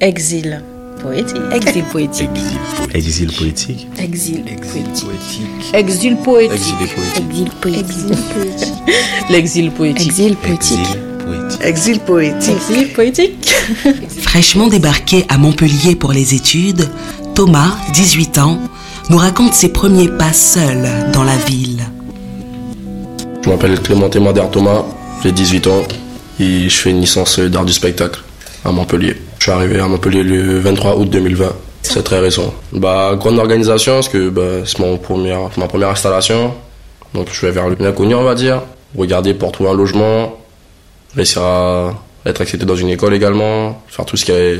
Exil poétique. Exil poétique. Exil poétique. Exil poétique. Exil poétique. Exil poétique. L'exil poétique. Exil poétique. Exil poétique. Exil poétique. Fraîchement débarqué à Montpellier pour les études, Thomas, 18 ans, nous raconte ses premiers pas seul dans la ville. Je m'appelle Clément Témader Thomas, j'ai 18 ans et je fais une licence d'art du spectacle à Montpellier. Je suis arrivé à Montpellier le 23 août 2020. C'est très récent. Bah, grande organisation, parce que bah, c'est mon première, ma première installation. Donc je vais vers l'inconnu, on va dire. Regarder pour trouver un logement. Réussir à être accepté dans une école également. Faire tout ce qui est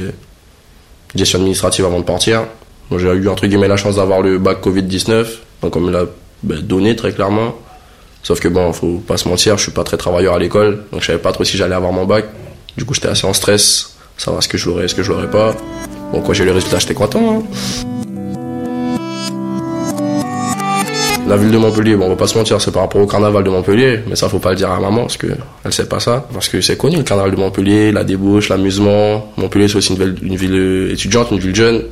gestion administrative avant de partir. J'ai eu entre guillemets la chance d'avoir le bac Covid-19. Donc on me l'a bah, donné très clairement. Sauf que bon, faut pas se mentir, je suis pas très travailleur à l'école. Donc je savais pas trop si j'allais avoir mon bac. Du coup, j'étais assez en stress savoir ce que je l'aurais, ce que je l'aurais pas. Bon, quand j'ai eu le résultat, j'étais content. Hein. La ville de Montpellier, bon, on va pas se mentir, c'est par rapport au carnaval de Montpellier, mais ça, faut pas le dire à maman, parce que elle sait pas ça. Parce que c'est connu, le carnaval de Montpellier, la débauche, l'amusement. Montpellier, c'est aussi une ville, ville, étudiante, une ville jeune.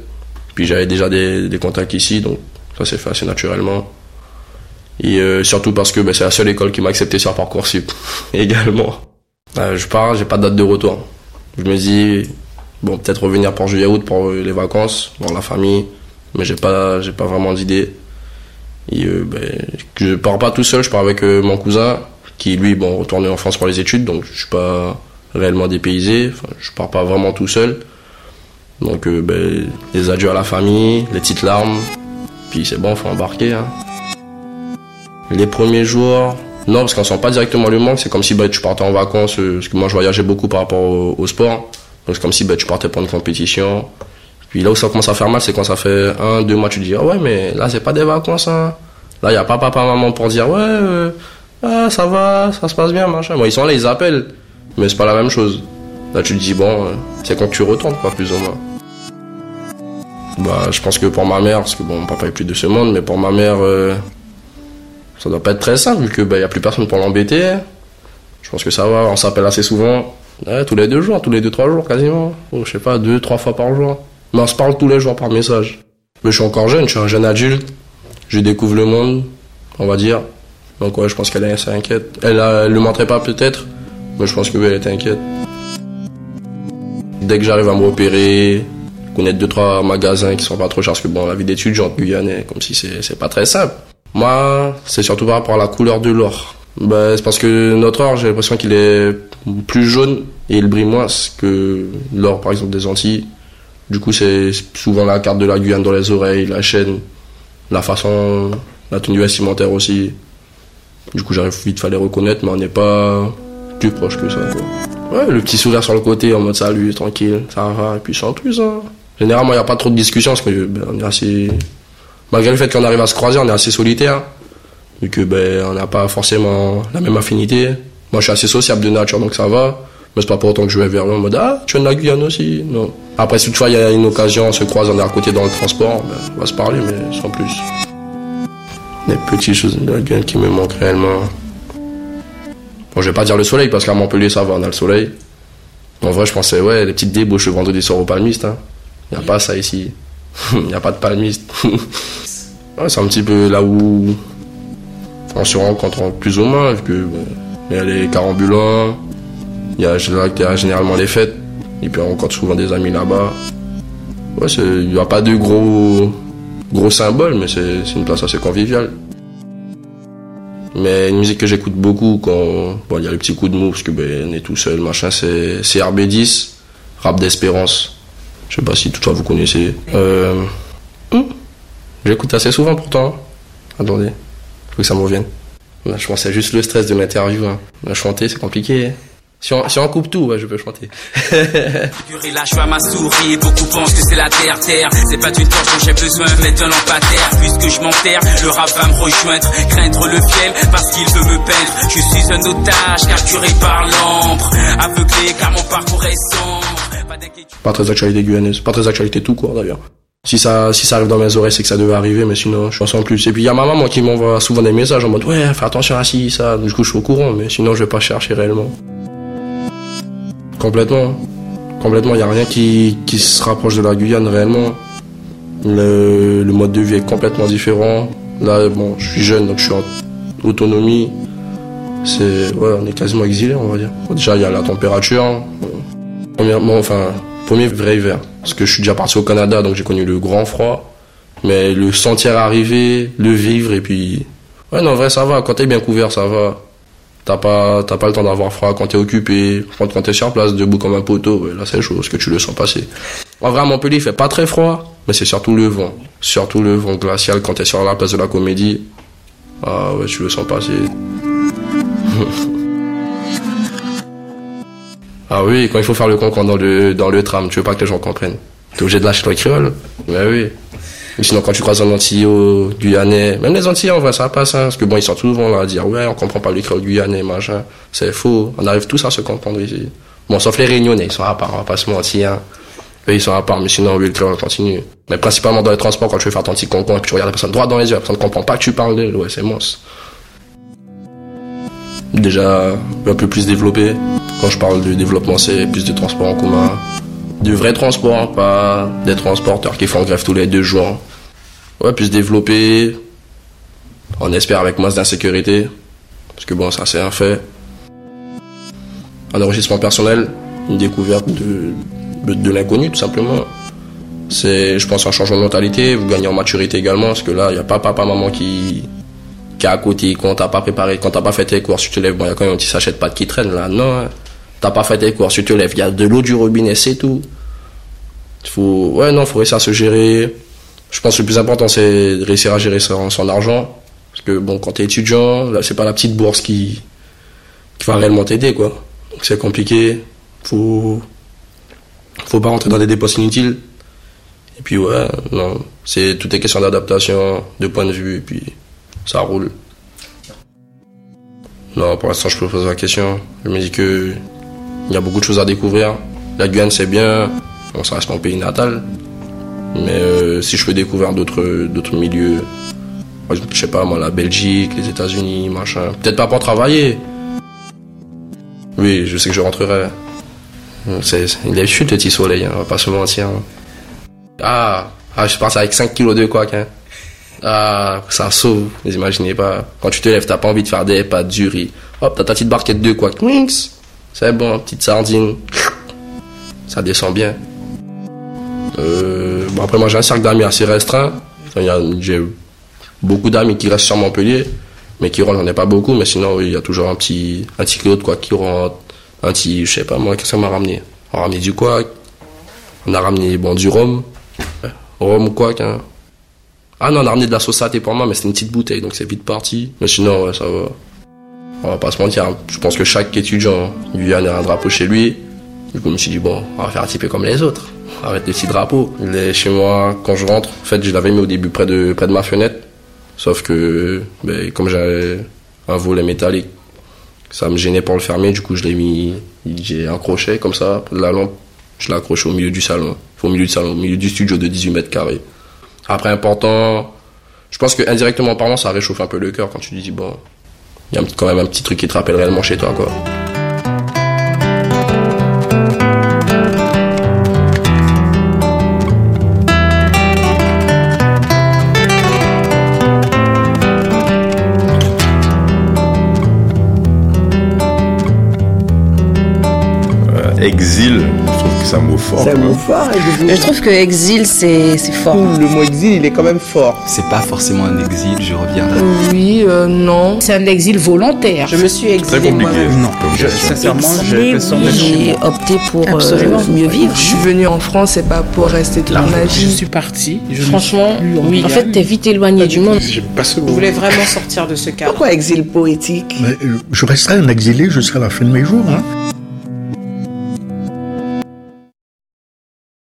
Puis j'avais déjà des, des, contacts ici, donc ça s'est fait assez naturellement. Et euh, surtout parce que ben, c'est la seule école qui m'a accepté sur Parcoursup également. Euh, je pars, j'ai pas de date de retour. Je me dis, bon, peut-être revenir pour juillet-août pour les vacances, voir la famille, mais j'ai pas, j'ai pas vraiment d'idée. Et euh, ben, je pars pas tout seul, je pars avec euh, mon cousin, qui lui, bon, retourné en France pour les études, donc je suis pas réellement dépaysé, enfin, je pars pas vraiment tout seul. Donc, euh, ben, les adieux à la famille, les petites larmes, puis c'est bon, faut embarquer. Hein. Les premiers jours, non, parce qu'on sent pas directement le manque. C'est comme si bah, tu partais en vacances, euh, parce que moi je voyageais beaucoup par rapport au, sport. Donc c'est comme si bah, tu partais pour une compétition. Puis là où ça commence à faire mal, c'est quand ça fait un, deux mois, tu te dis, ah ouais, mais là c'est pas des vacances. Hein. Là, il n'y a pas papa, maman pour dire, ouais, euh, ah, ça va, ça se passe bien, machin. Bon, ils sont là, ils appellent, mais c'est pas la même chose. Là, tu te dis, bon, euh, c'est quand tu retournes, quoi, plus ou moins. Bah, je pense que pour ma mère, parce que bon, mon papa est plus de ce monde, mais pour ma mère, ça doit pas être très simple vu que bah, y a plus personne pour l'embêter. Je pense que ça va, on s'appelle assez souvent. tous les deux jours, tous les deux, trois jours quasiment. Je sais pas, deux, trois fois par jour. Mais on se parle tous les jours par message. Mais je suis encore jeune, je suis un jeune adulte. Je découvre le monde, on va dire. Donc ouais, je pense qu'elle est inquiète. Elle, ne le montrait pas peut-être, mais je pense que elle était inquiète. Dès que j'arrive à me repérer, connaître deux trois magasins qui sont pas trop chers, parce que bon, la vie d'étudiant Guyane, comme si c'est pas très simple. Moi, c'est surtout par rapport à la couleur de l'or. Ben, c'est parce que notre or, j'ai l'impression qu'il est plus jaune et il brille moins que l'or, par exemple, des Antilles. Du coup, c'est souvent la carte de la Guyane dans les oreilles, la chaîne, la façon, la tenue vestimentaire aussi. Du coup, j'arrive vite à les reconnaître, mais on n'est pas plus proche que ça. Ouais, le petit sourire sur le côté en mode salut, tranquille, ça va, et puis sans plus. Hein. Généralement, il n'y a pas trop de discussions parce que ben, est assez malgré le fait qu'on arrive à se croiser, on est assez solitaire, vu que ben on n'a pas forcément la même affinité. Moi, je suis assez sociable de nature, donc ça va. Mais c'est pas pour autant que je vais vers lui en mode ah tu es de la Guyane aussi. Non. Après, si toutefois il y a une occasion, on se croise, on est à côté dans le transport, ben, on va se parler, mais sans plus. Des petites choses de la Guyane qui me manquent réellement. Bon, je vais pas dire le soleil parce qu'à Montpellier ça va, on a le soleil. En vrai, je pensais ouais les petites débauches le vendredi soir au palmiste. Hein. Y a pas ça ici. Il n'y a pas de palmiste. c'est un petit peu là où on se rencontre plus ou moins, vu que il y a les carambulants, il y a généralement les fêtes, et puis on rencontre souvent des amis là-bas. Ouais, il n'y a pas de gros, gros symboles, mais c'est une place assez conviviale. Mais une musique que j'écoute beaucoup quand bon, il y a le petit coup de mou, parce que ben, est tout seul, machin, c'est RB10, rap d'espérance. Je sais pas si toutefois vous connaissez. Euh, hmm, J'écoute assez souvent pourtant. Attendez, faut que ça me revienne. je pensais juste le stress de l'interview. Hein. Chanter, c'est compliqué. Si on, coupe tout, je peux chanter. là, je c'est. C'est suis un otage, capturé par. Aveuglé, car mon parcours est sombre. Pas très actualité guyanaise, pas très actualité tout court d'ailleurs. Si ça, si ça arrive dans mes oreilles, c'est que ça devait arriver, mais sinon, je pense en plus. Et puis, il y a ma maman qui m'envoie souvent des messages en mode, ouais, fais attention à ci, ça. Du coup, je suis au courant, mais sinon, je vais pas chercher réellement. Complètement. Complètement, il n'y a rien qui, se rapproche de la Guyane réellement. Le, le, mode de vie est complètement différent. Là, bon, je suis jeune, donc je suis en autonomie. C'est, ouais, on est quasiment exilé, on va dire. Déjà, il y a la température. Premièrement, enfin, premier vrai hiver. Parce que je suis déjà parti au Canada, donc j'ai connu le grand froid. Mais le sentir arriver, le vivre, et puis. Ouais, non, en vrai, ça va. Quand t'es bien couvert, ça va. T'as pas, t'as pas le temps d'avoir froid quand t'es occupé. Quand, t'es sur place, debout comme un poteau, là, c'est chaud, parce que tu le sens passer. En vrai, à Montpellier, il fait pas très froid, mais c'est surtout le vent. Surtout le vent glacial quand t'es sur la place de la comédie. Ah ouais, tu le sens passer. ah oui, quand il faut faire le concombre dans le, dans le tram, tu veux pas que les gens comprennent. T'es obligé de lâcher le créole. Mais oui. sinon, quand tu croises un Antillais Guyanais, même les Antillais, en vrai, ça passe, hein, parce que bon, ils sortent souvent là à dire, ouais, on comprend pas le créole guyanais, machin. C'est faux. On arrive tous à se comprendre ici. Bon, sauf les réunionnais, ils sont à part, on va pas se mentir. Hein. Eux, ils sont à part, mais sinon, oui, le créole continue. Mais principalement dans les transports, quand tu veux faire ton petit concombre et puis tu regardes la personne droit dans les yeux, la personne ne comprend pas que tu parles d'elle, ouais, c'est monstre déjà un peu plus développé. Quand je parle de développement, c'est plus de transport en commun. De vrais transports, pas des transporteurs qui font grève tous les deux jours. Ouais, plus développé. On espère avec moins d'insécurité. Parce que bon, ça c'est un fait. Un enregistrement personnel, une découverte de, de, l'inconnu tout simplement. C'est, je pense, un changement de mentalité. Vous gagnez en maturité également, parce que là, il n'y a pas papa, maman qui, qui est à côté, quand t'as pas préparé, quand t'as pas fait tes courses, tu te lèves, bon, il y a quand même un petit sachet de qui traîne là. Non, hein. T'as pas fait tes courses, tu te lèves, il y a de l'eau du robinet, c'est tout. Faut, ouais, non, faut réussir à se gérer. Je pense que le plus important, c'est de réussir à gérer son, argent. Parce que bon, quand t'es étudiant, c'est pas la petite bourse qui, qui va réellement t'aider, quoi. Donc c'est compliqué. Faut, faut pas rentrer dans des dépenses inutiles. Et puis ouais, non, c'est tout est question d'adaptation, de point de vue, et puis ça roule. Non, pour l'instant, je peux poser la question. Je me dis que il y a beaucoup de choses à découvrir. La Guyane, c'est bien. On ça reste mon pays natal. Mais euh, si je peux découvrir d'autres, d'autres milieux, je sais pas, moi, la Belgique, les États-Unis, machin. Peut-être pas pour travailler. Oui, je sais que je rentrerai. Il est chute, le petit soleil, hein, on va pas se mentir. Ah, ah je pense avec 5 kilos de quoi, hein. Ah, ça sauve. Vous imaginez pas. Quand tu te lèves, t'as pas envie de faire des pâtes, du riz. Hop, t'as ta petite barquette de quoi. C'est bon, petite sardine. Ça descend bien. Euh, bon, après, moi, j'ai un cercle d'amis assez restreint. J'ai beaucoup d'amis qui restent sur Montpellier. Mais qui rentrent, j'en ai pas beaucoup. Mais sinon, il y a toujours un petit, un petit quoi, qui rentre. Un petit, je sais pas, moi, qu'est-ce qu'on m'a ramené? On a ramené du quoi? On a ramené, bon, du rhum. Rhum quoi, hein. Ah non, on a ramené de la sauce pour moi, mais c'était une petite bouteille, donc c'est vite parti. Mais sinon, ouais, ça va. On va pas se mentir. Hein. Je pense que chaque étudiant lui a un drapeau chez lui. Du coup, je me suis dit, bon, on va faire un petit peu comme les autres. Arrête les petits drapeaux. est chez moi, quand je rentre, en fait, je l'avais mis au début près de, près de ma fenêtre. Sauf que, ben, comme j'avais un volet métallique, ça me gênait pour le fermer. Du coup, je l'ai mis, j'ai un crochet comme ça, de la lampe. Je l'ai accroché au milieu du salon. Au milieu du salon, au milieu du studio de 18 mètres carrés. Après, important, je pense que indirectement parlant, ça réchauffe un peu le cœur quand tu dis, bon, il y a quand même un petit truc qui te rappelle réellement chez toi, quoi. Exil, je trouve que c'est un mot fort. C'est un mot fort, Je trouve que exil, c'est fort. Le mot exil, il est quand même fort. C'est pas forcément un exil, je reviendrai. Oui, euh, non. C'est un exil volontaire. Je me suis exilé moi-même. Non, je, sincèrement, j'ai opté pour euh, mieux vivre. Je suis venue en France, c'est pas pour rester toute ma vie. Je suis partie. Franchement, oui. En fait, t'es vite éloigné du monde. Pas ce Je voulais vraiment sortir de ce cadre. Pourquoi exil poétique euh, Je resterai un exilé jusqu'à la fin de mes jours. Hein.